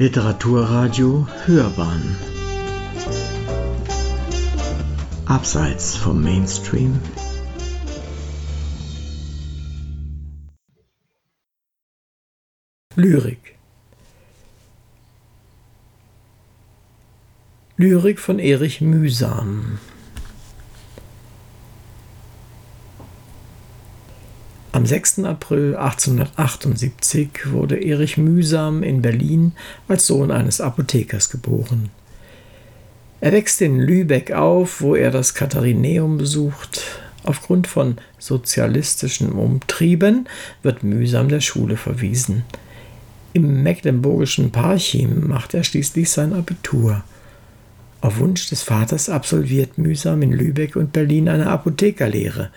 Literaturradio Hörbahn. Abseits vom Mainstream. Lyrik. Lyrik von Erich Mühsam Am 6. April 1878 wurde Erich Mühsam in Berlin als Sohn eines Apothekers geboren. Er wächst in Lübeck auf, wo er das Katharineum besucht. Aufgrund von sozialistischen Umtrieben wird Mühsam der Schule verwiesen. Im mecklenburgischen Parchim macht er schließlich sein Abitur. Auf Wunsch des Vaters absolviert Mühsam in Lübeck und Berlin eine Apothekerlehre.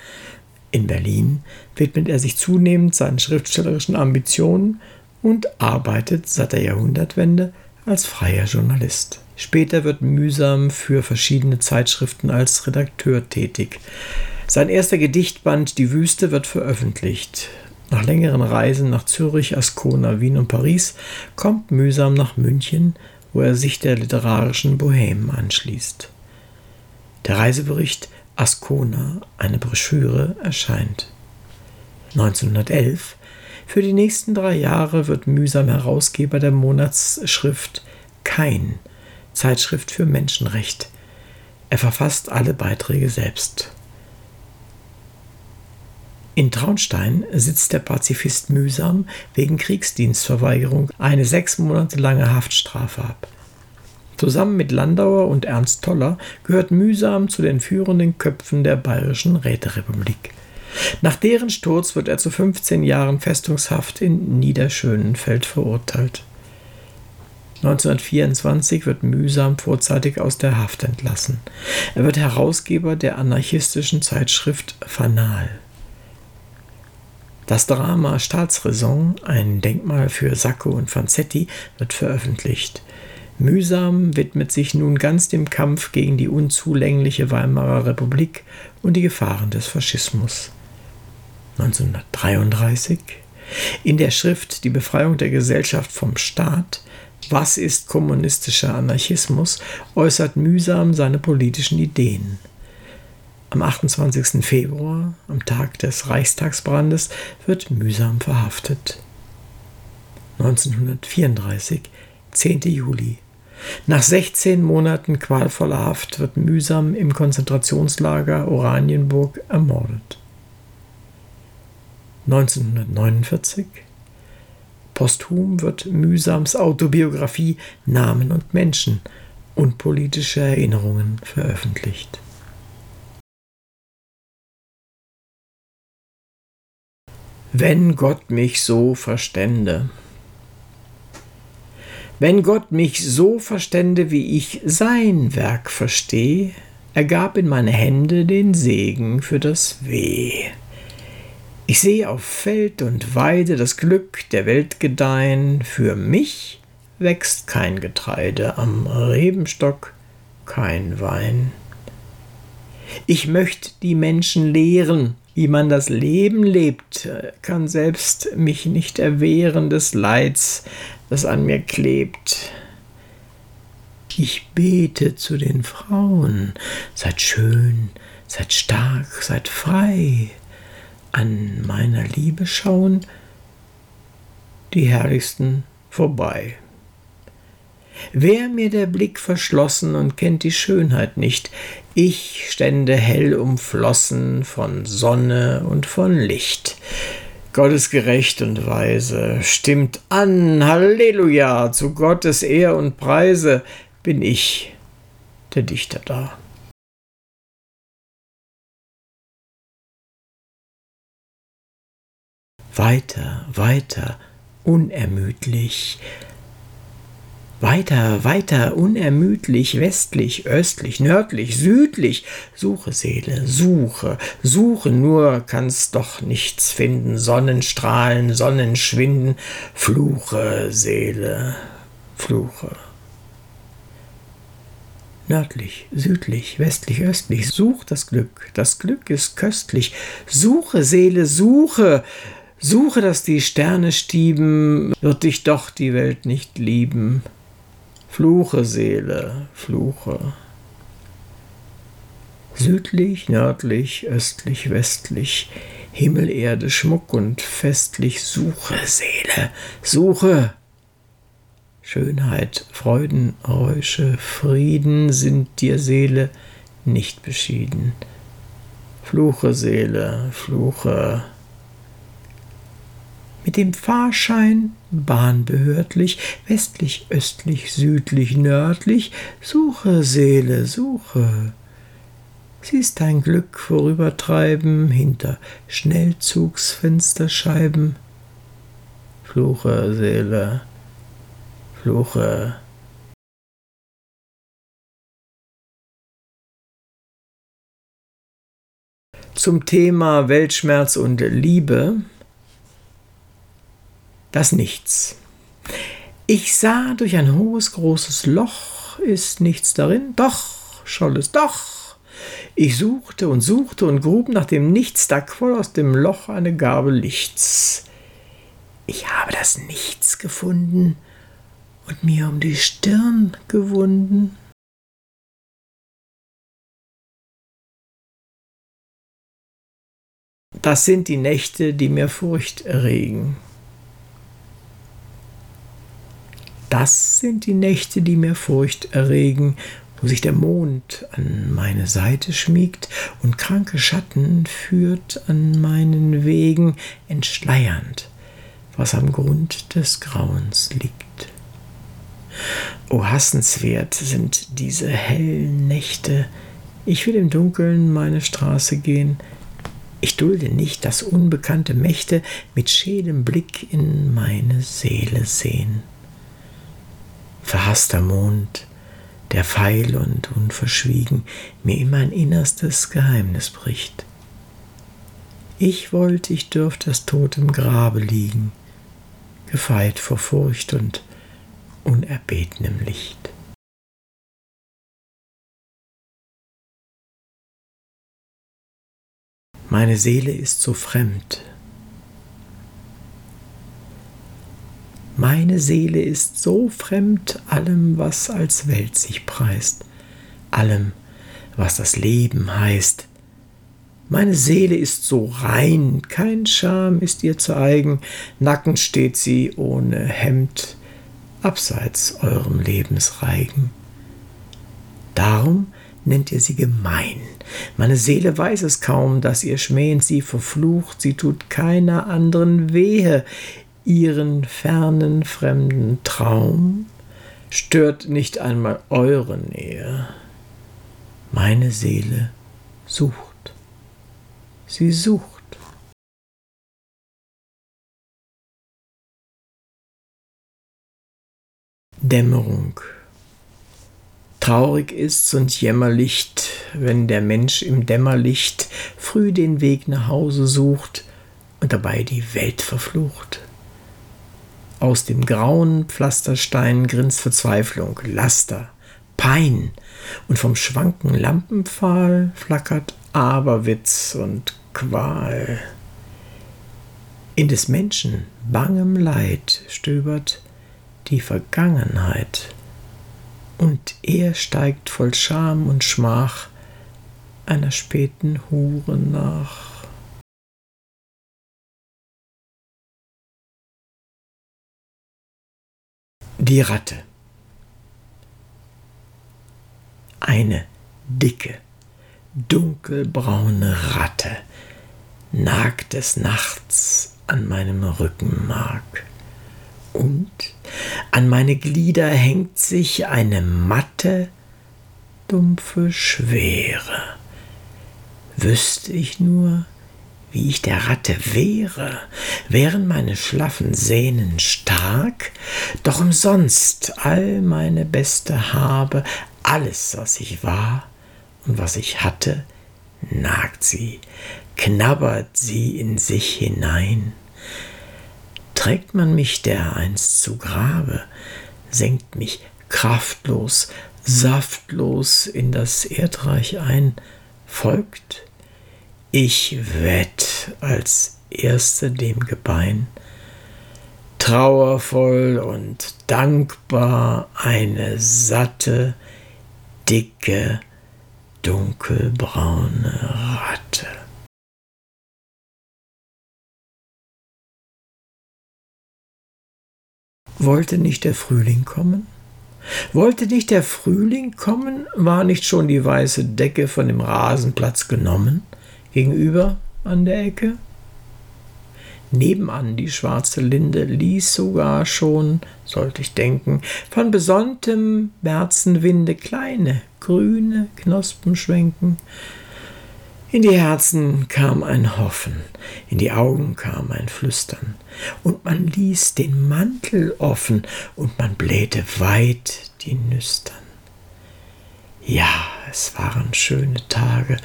In Berlin widmet er sich zunehmend seinen schriftstellerischen Ambitionen und arbeitet seit der Jahrhundertwende als freier Journalist. Später wird Mühsam für verschiedene Zeitschriften als Redakteur tätig. Sein erster Gedichtband Die Wüste wird veröffentlicht. Nach längeren Reisen nach Zürich, Ascona, Wien und Paris kommt Mühsam nach München, wo er sich der literarischen Bohème anschließt. Der Reisebericht Ascona, eine Broschüre, erscheint. 1911 für die nächsten drei Jahre wird mühsam Herausgeber der Monatsschrift Kein, Zeitschrift für Menschenrecht. Er verfasst alle Beiträge selbst. In Traunstein sitzt der Pazifist mühsam wegen Kriegsdienstverweigerung eine sechs Monate lange Haftstrafe ab. Zusammen mit Landauer und Ernst Toller gehört Mühsam zu den führenden Köpfen der Bayerischen Räterepublik. Nach deren Sturz wird er zu 15 Jahren Festungshaft in Niederschönenfeld verurteilt. 1924 wird Mühsam vorzeitig aus der Haft entlassen. Er wird Herausgeber der anarchistischen Zeitschrift Fanal. Das Drama Staatsräson, ein Denkmal für Sacco und Vanzetti, wird veröffentlicht. Mühsam widmet sich nun ganz dem Kampf gegen die unzulängliche Weimarer Republik und die Gefahren des Faschismus. 1933 in der Schrift Die Befreiung der Gesellschaft vom Staat Was ist kommunistischer Anarchismus äußert mühsam seine politischen Ideen. Am 28. Februar, am Tag des Reichstagsbrandes, wird mühsam verhaftet. 1934, 10. Juli nach 16 Monaten qualvoller Haft wird mühsam im Konzentrationslager Oranienburg ermordet. 1949 Posthum wird mühsams Autobiografie Namen und Menschen und politische Erinnerungen veröffentlicht. Wenn Gott mich so verstände. Wenn Gott mich so verstände, wie ich sein Werk verstehe, er gab in meine Hände den Segen für das Weh. Ich sehe auf Feld und Weide das Glück der Welt gedeihen, für mich wächst kein Getreide, am Rebenstock kein Wein. Ich möchte die Menschen lehren, wie man das Leben lebt, kann selbst mich nicht erwehren des Leids, das an mir klebt. Ich bete zu den Frauen, seid schön, seid stark, seid frei, an meiner Liebe schauen die herrlichsten vorbei. Wär mir der Blick verschlossen und kennt die Schönheit nicht, ich stände hell umflossen von Sonne und von Licht. Gott ist gerecht und weise, stimmt an, Halleluja, zu Gottes Ehr und Preise bin ich, der Dichter da. Weiter, weiter, unermüdlich, weiter, weiter, unermüdlich, westlich, östlich, nördlich, südlich. Suche, Seele, suche, suche, nur kannst doch nichts finden. Sonnenstrahlen, Sonnenschwinden. Fluche, Seele, fluche. Nördlich, südlich, westlich, östlich. Such das Glück, das Glück ist köstlich. Suche, Seele, suche. Suche, dass die Sterne stieben, wird dich doch die Welt nicht lieben. Fluche, Seele, fluche. Südlich, nördlich, östlich, westlich, Himmel, Erde, Schmuck und festlich, suche, Seele, suche. Schönheit, Freuden, Räusche, Frieden sind dir, Seele, nicht beschieden. Fluche, Seele, fluche. Mit dem Fahrschein, bahnbehördlich, westlich, östlich, südlich, nördlich, suche, Seele, suche. Siehst dein Glück vorübertreiben hinter Schnellzugsfensterscheiben. Fluche, Seele, fluche. Zum Thema Weltschmerz und Liebe das Nichts. Ich sah durch ein hohes, großes Loch, ist nichts darin, doch, scholl es doch. Ich suchte und suchte und grub nach dem Nichts, da quoll aus dem Loch eine Gabe Lichts. Ich habe das Nichts gefunden und mir um die Stirn gewunden. Das sind die Nächte, die mir Furcht erregen. Das sind die Nächte, die mir Furcht erregen, wo sich der Mond an meine Seite schmiegt und kranke Schatten führt an meinen Wegen, entschleiernd, was am Grund des Grauens liegt. O hassenswert sind diese hellen Nächte, ich will im Dunkeln meine Straße gehen, ich dulde nicht, dass unbekannte Mächte mit schälem Blick in meine Seele sehen verhasster Mond, der feil und unverschwiegen mir in mein innerstes Geheimnis bricht. Ich wollte, ich dürfte das Tod im Grabe liegen, gefeit vor Furcht und unerbetenem Licht. Meine Seele ist so fremd, Meine Seele ist so fremd allem, was als Welt sich preist, allem, was das Leben heißt. Meine Seele ist so rein, kein Scham ist ihr zu eigen, nackend steht sie ohne Hemd, abseits eurem Lebensreigen. Darum nennt ihr sie gemein. Meine Seele weiß es kaum, dass ihr schmähend sie verflucht, sie tut keiner anderen wehe, ihren fernen fremden Traum, stört nicht einmal eure Nähe. Meine Seele sucht, sie sucht. Dämmerung. Traurig ist's und jämmerlicht, wenn der Mensch im Dämmerlicht früh den Weg nach Hause sucht und dabei die Welt verflucht. Aus dem grauen Pflasterstein grinst Verzweiflung, Laster, Pein, und vom schwanken Lampenpfahl flackert Aberwitz und Qual. In des Menschen bangem Leid stöbert die Vergangenheit, und er steigt voll Scham und Schmach einer späten Hure nach. Die Ratte. Eine dicke, dunkelbraune Ratte nagt des Nachts an meinem Rückenmark. Und an meine Glieder hängt sich eine matte, dumpfe Schwere. Wüsste ich nur, wie ich der Ratte wehre, wären meine schlaffen Sehnen stark, doch umsonst all meine beste Habe, alles, was ich war und was ich hatte, nagt sie, knabbert sie in sich hinein. Trägt man mich dereinst zu Grabe, senkt mich kraftlos, saftlos in das Erdreich ein, folgt ich wett, als erste dem Gebein, trauervoll und dankbar eine satte, dicke, dunkelbraune Ratte. Wollte nicht der Frühling kommen? Wollte nicht der Frühling kommen? War nicht schon die weiße Decke von dem Rasenplatz genommen? Gegenüber an der Ecke? Nebenan die schwarze Linde ließ sogar schon, sollte ich denken, von besonntem Märzenwinde kleine, grüne Knospen schwenken. In die Herzen kam ein Hoffen, in die Augen kam ein Flüstern, und man ließ den Mantel offen, und man blähte weit die Nüstern. Ja, es waren schöne Tage,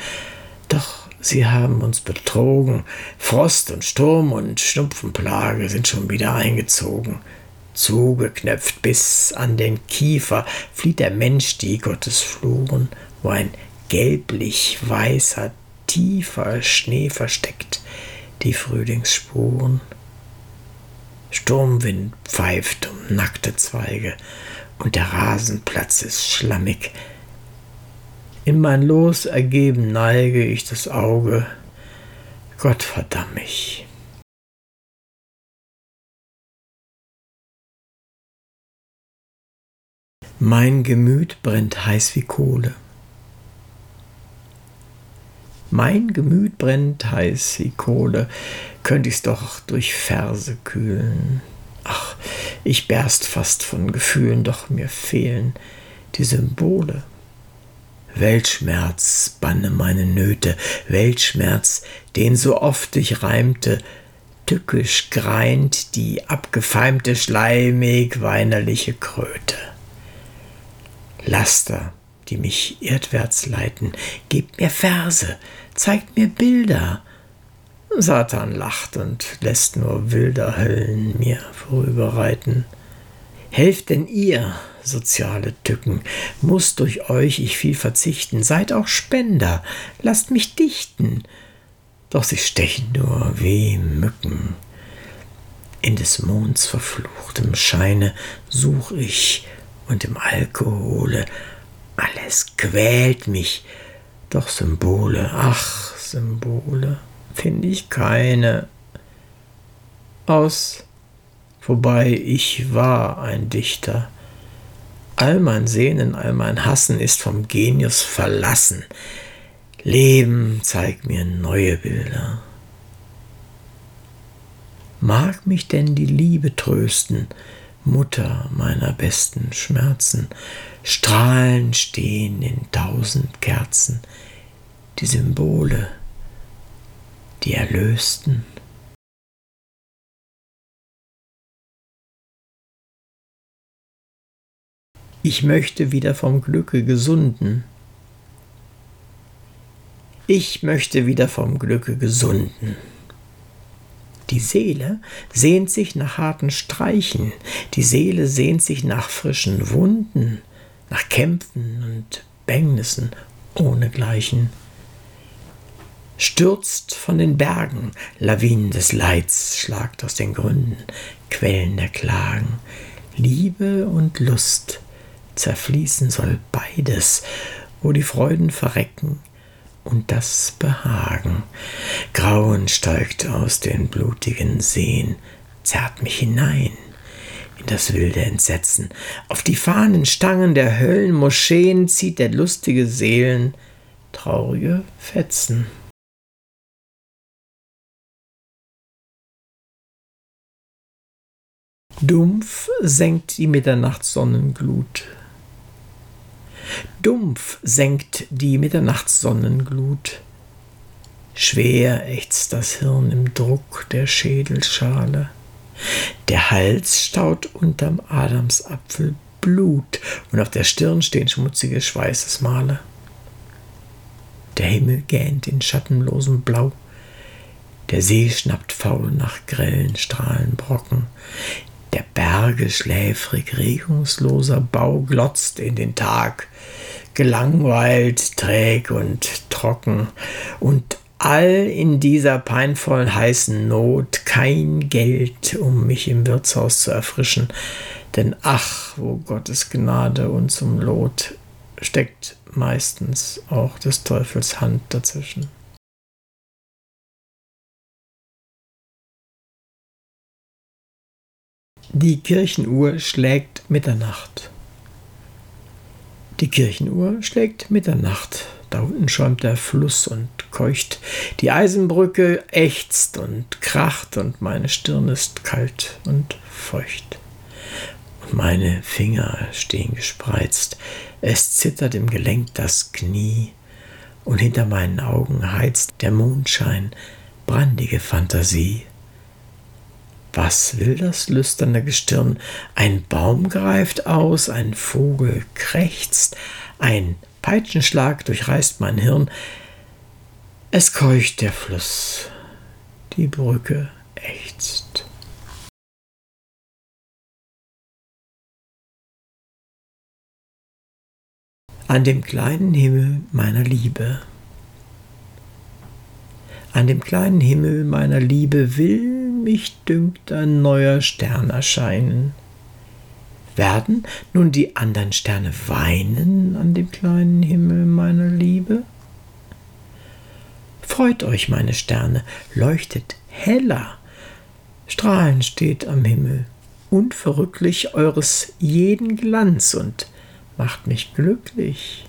doch sie haben uns betrogen. Frost und Sturm und Schnupfenplage sind schon wieder eingezogen. Zugeknöpft bis an den Kiefer flieht der Mensch die Gottesfluren, wo ein gelblich weißer, tiefer Schnee versteckt die Frühlingsspuren. Sturmwind pfeift um nackte Zweige und der Rasenplatz ist schlammig. In mein Los ergeben neige ich das Auge. Gott verdamm mich. Mein Gemüt brennt heiß wie Kohle. Mein Gemüt brennt heiß wie Kohle, könnte ich's doch durch Verse kühlen. Ach, ich berst fast von Gefühlen, doch mir fehlen die Symbole. Weltschmerz banne meine Nöte, Weltschmerz, den so oft ich reimte, tückisch greint die abgefeimte, schleimig weinerliche Kröte. Laster, die mich erdwärts leiten, gebt mir Verse, zeigt mir Bilder. Satan lacht und lässt nur wilder Höllen mir vorüberreiten. Helft denn ihr, soziale Tücken, muss durch euch ich viel verzichten, seid auch Spender, lasst mich dichten, doch sie stechen nur wie Mücken. In des Monds verfluchtem Scheine such ich und im Alkohole. Alles quält mich, doch Symbole, ach, Symbole, finde ich keine. Aus, wobei ich war ein Dichter. All mein Sehnen, all mein Hassen ist vom Genius verlassen. Leben zeigt mir neue Bilder. Mag mich denn die Liebe trösten, Mutter meiner besten Schmerzen. Strahlen stehen in tausend Kerzen, die Symbole, die Erlösten. Ich möchte wieder vom Glücke gesunden. Ich möchte wieder vom Glücke gesunden. Die Seele sehnt sich nach harten Streichen, die Seele sehnt sich nach frischen Wunden, nach Kämpfen und Bängnissen ohnegleichen. Stürzt von den Bergen, Lawinen des Leids schlagt aus den Gründen, Quellen der Klagen. Liebe und Lust zerfließen soll beides, wo die Freuden verrecken, und das Behagen. Grauen steigt aus den blutigen Seen, zerrt mich hinein in das wilde Entsetzen. Auf die Fahnenstangen der Höllenmoscheen zieht der lustige Seelen traurige Fetzen. Dumpf senkt die Mitternachtssonnenglut Dumpf senkt die Mitternachtssonnenglut. Schwer ächzt das Hirn im Druck der Schädelschale. Der Hals staut unterm Adamsapfel Blut und auf der Stirn stehen schmutzige Schweißesmale. Der Himmel gähnt in schattenlosem Blau. Der See schnappt faul nach grellen Strahlenbrocken. Der Berge schläfrig regungsloser Bau glotzt in den Tag, gelangweilt, träg und trocken, und all in dieser peinvollen heißen Not kein Geld, um mich im Wirtshaus zu erfrischen, denn ach, wo Gottes Gnade uns umlot, steckt meistens auch des Teufels Hand dazwischen. Die Kirchenuhr schlägt Mitternacht. Die Kirchenuhr schlägt Mitternacht. Da unten schäumt der Fluss und keucht. Die Eisenbrücke ächzt und kracht und meine Stirn ist kalt und feucht. Und meine Finger stehen gespreizt. Es zittert im Gelenk das Knie. Und hinter meinen Augen heizt der Mondschein brandige Fantasie. Was will das lüsterne Gestirn? Ein Baum greift aus, ein Vogel krächzt, ein Peitschenschlag durchreißt mein Hirn. Es keucht der Fluss, die Brücke ächzt. An dem kleinen Himmel meiner Liebe. An dem kleinen Himmel meiner Liebe will mich dünkt ein neuer Stern erscheinen. Werden nun die anderen Sterne weinen an dem kleinen Himmel meiner Liebe? Freut euch, meine Sterne, leuchtet heller, Strahlen steht am Himmel, unverrücklich eures jeden Glanz und macht mich glücklich.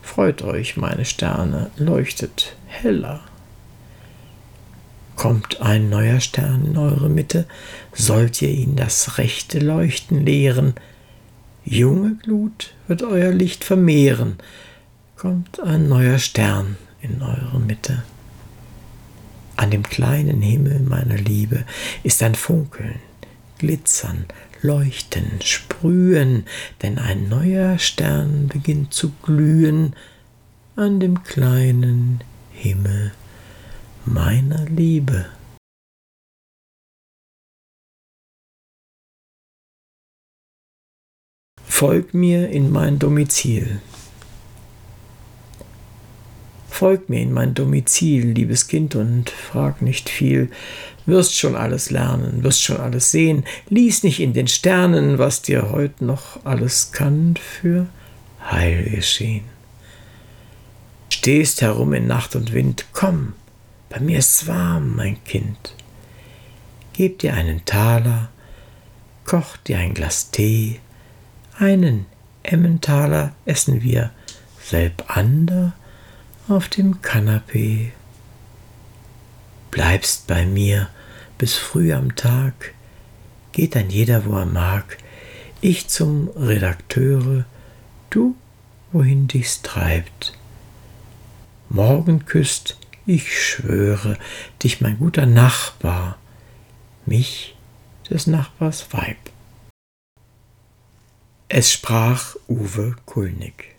Freut euch, meine Sterne, leuchtet heller. Kommt ein neuer Stern in eure Mitte, sollt ihr ihn das rechte Leuchten lehren. Junge Glut wird euer Licht vermehren. Kommt ein neuer Stern in eure Mitte. An dem kleinen Himmel meiner Liebe ist ein Funkeln, Glitzern, Leuchten, Sprühen, denn ein neuer Stern beginnt zu glühen an dem kleinen Himmel meiner Liebe. Folg mir in mein Domizil. Folg mir in mein Domizil, liebes Kind, und frag nicht viel. Wirst schon alles lernen, wirst schon alles sehen. Lies nicht in den Sternen, was dir heut noch alles kann für Heil geschehen. Stehst herum in Nacht und Wind, komm, bei mir ist's warm, mein Kind. Geb dir einen Taler, koch dir ein Glas Tee, einen Emmentaler essen wir selbander auf dem Kanapee. Bleibst bei mir bis früh am Tag, geht dann jeder, wo er mag, ich zum Redakteure, du, wohin dich's treibt. Morgen küsst ich schwöre, dich mein guter Nachbar, mich des Nachbars Weib. Es sprach Uwe Kulnig.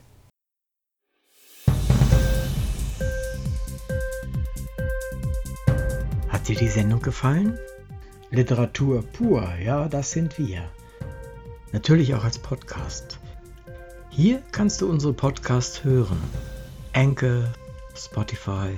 Hat dir die Sendung gefallen? Literatur pur, ja, das sind wir. Natürlich auch als Podcast. Hier kannst du unsere Podcasts hören. Anchor, Spotify,